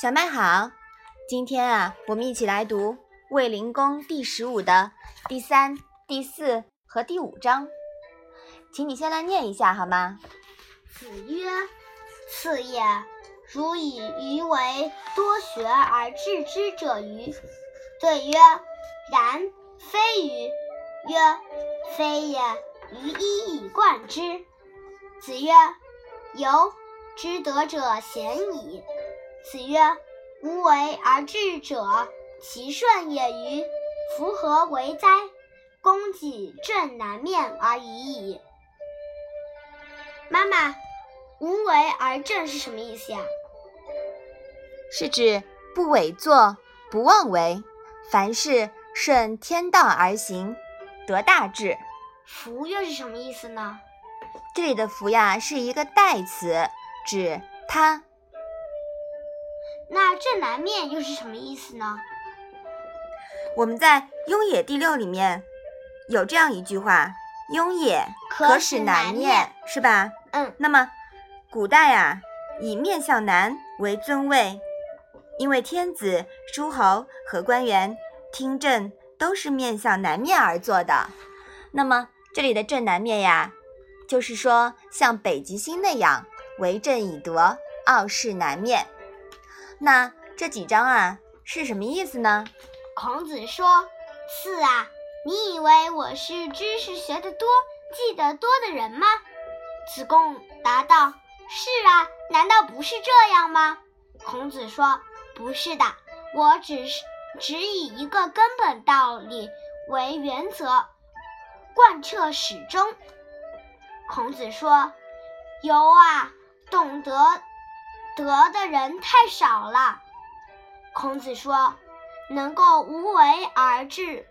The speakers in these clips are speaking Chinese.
小麦好，今天啊，我们一起来读《卫灵公》第十五的第三、第四和第五章，请你先来念一下好吗？子曰：“次也，如以鱼为多学而治之者鱼？”对曰：“然，非鱼。”曰：“非也，鱼一以贯之。”子曰：“由，知德者贤矣。”子曰：“无为而治者，其顺也与？夫何为哉？公己正南面而已矣。”妈妈，“无为而正”是什么意思呀？是指不伪作，不妄为，凡事顺天道而行，得大治。福又是什么意思呢？这里的“福”呀，是一个代词，指他。那正南面又是什么意思呢？我们在《雍也》第六里面有这样一句话：“雍也，可使南面”，是吧？嗯。那么，古代啊，以面向南为尊位，因为天子、诸侯和官员听政都是面向南面而坐的。那么，这里的正南面呀，就是说像北极星那样为政以德，傲视南面。那这几章啊是什么意思呢？孔子说：“四啊，你以为我是知识学得多、记得多的人吗？”子贡答道：“是啊，难道不是这样吗？”孔子说：“不是的，我只是只以一个根本道理为原则，贯彻始终。”孔子说：“有啊，懂得。”得的人太少了。孔子说：“能够无为而治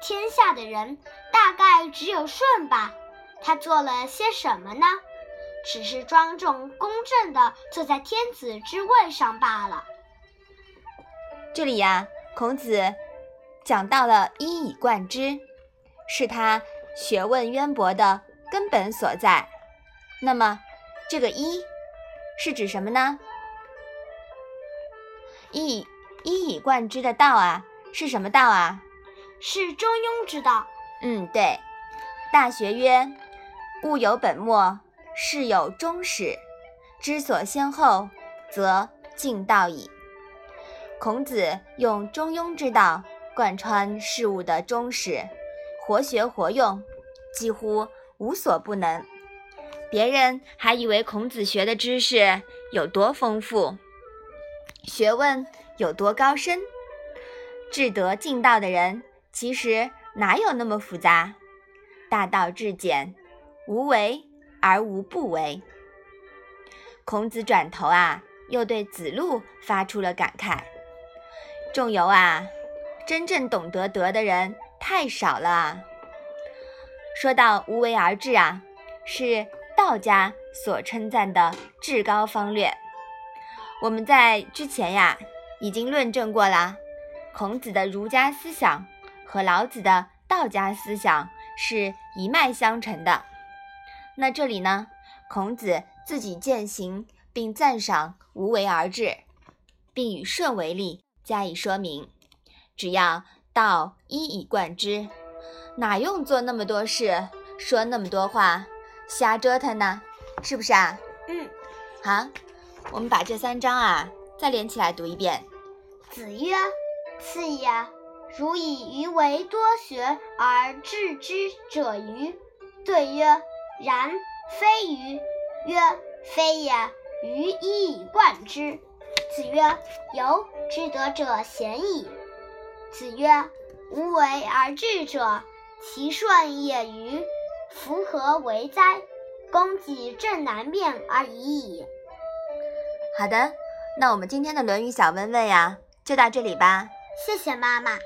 天下的人，大概只有舜吧。他做了些什么呢？只是庄重公正的坐在天子之位上罢了。”这里呀，孔子讲到了一以贯之，是他学问渊博的根本所在。那么，这个一。是指什么呢？一一以贯之的道啊，是什么道啊？是中庸之道。嗯，对，《大学》曰：“物有本末，事有终始，知所先后，则近道矣。”孔子用中庸之道贯穿事物的终始，活学活用，几乎无所不能。别人还以为孔子学的知识有多丰富，学问有多高深，至德尽道的人其实哪有那么复杂？大道至简，无为而无不为。孔子转头啊，又对子路发出了感慨：仲由啊，真正懂得德的人太少了。说到无为而治啊，是。道家所称赞的至高方略，我们在之前呀已经论证过了。孔子的儒家思想和老子的道家思想是一脉相承的。那这里呢，孔子自己践行并赞赏无为而治，并以舜为例加以说明。只要道一以贯之，哪用做那么多事，说那么多话？瞎折腾呢，是不是啊？嗯，好，我们把这三章啊再连起来读一遍。子曰：“次也，如以鱼为多学而治之者鱼？”对曰：“然，非鱼。”曰：“非也，鱼一以贯之。”子曰：“由，知德者鲜矣。”子曰：“无为而治者，其顺也于？”夫何为哉？公己正南面而已矣。好的，那我们今天的《论语》小问问呀，就到这里吧。谢谢妈妈。